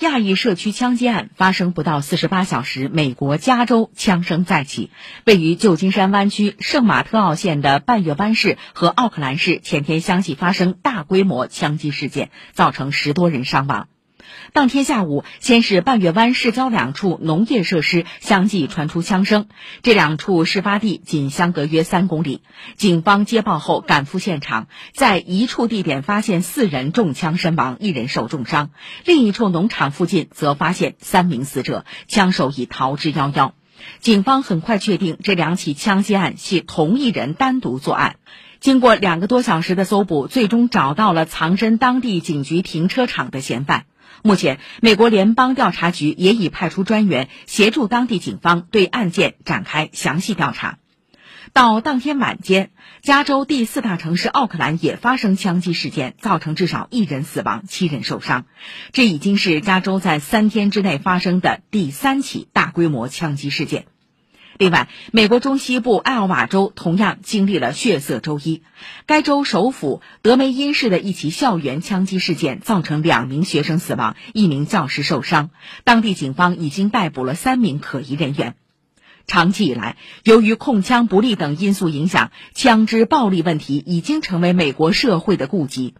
亚裔社区枪击案发生不到四十八小时，美国加州枪声再起。位于旧金山湾区圣马特奥县的半月湾市和奥克兰市前天相继发生大规模枪击事件，造成十多人伤亡。当天下午，先是半月湾市郊两处农业设施相继传出枪声，这两处事发地仅相隔约三公里。警方接报后赶赴现场，在一处地点发现四人中枪身亡，一人受重伤；另一处农场附近则发现三名死者，枪手已逃之夭夭。警方很快确定这两起枪击案系同一人单独作案。经过两个多小时的搜捕，最终找到了藏身当地警局停车场的嫌犯。目前，美国联邦调查局也已派出专员协助当地警方对案件展开详细调查。到当天晚间，加州第四大城市奥克兰也发生枪击事件，造成至少一人死亡、七人受伤。这已经是加州在三天之内发生的第三起大规模枪击事件。另外，美国中西部艾奥瓦州同样经历了血色周一。该州首府德梅因市的一起校园枪击事件造成两名学生死亡，一名教师受伤。当地警方已经逮捕了三名可疑人员。长期以来，由于控枪不力等因素影响，枪支暴力问题已经成为美国社会的痼疾。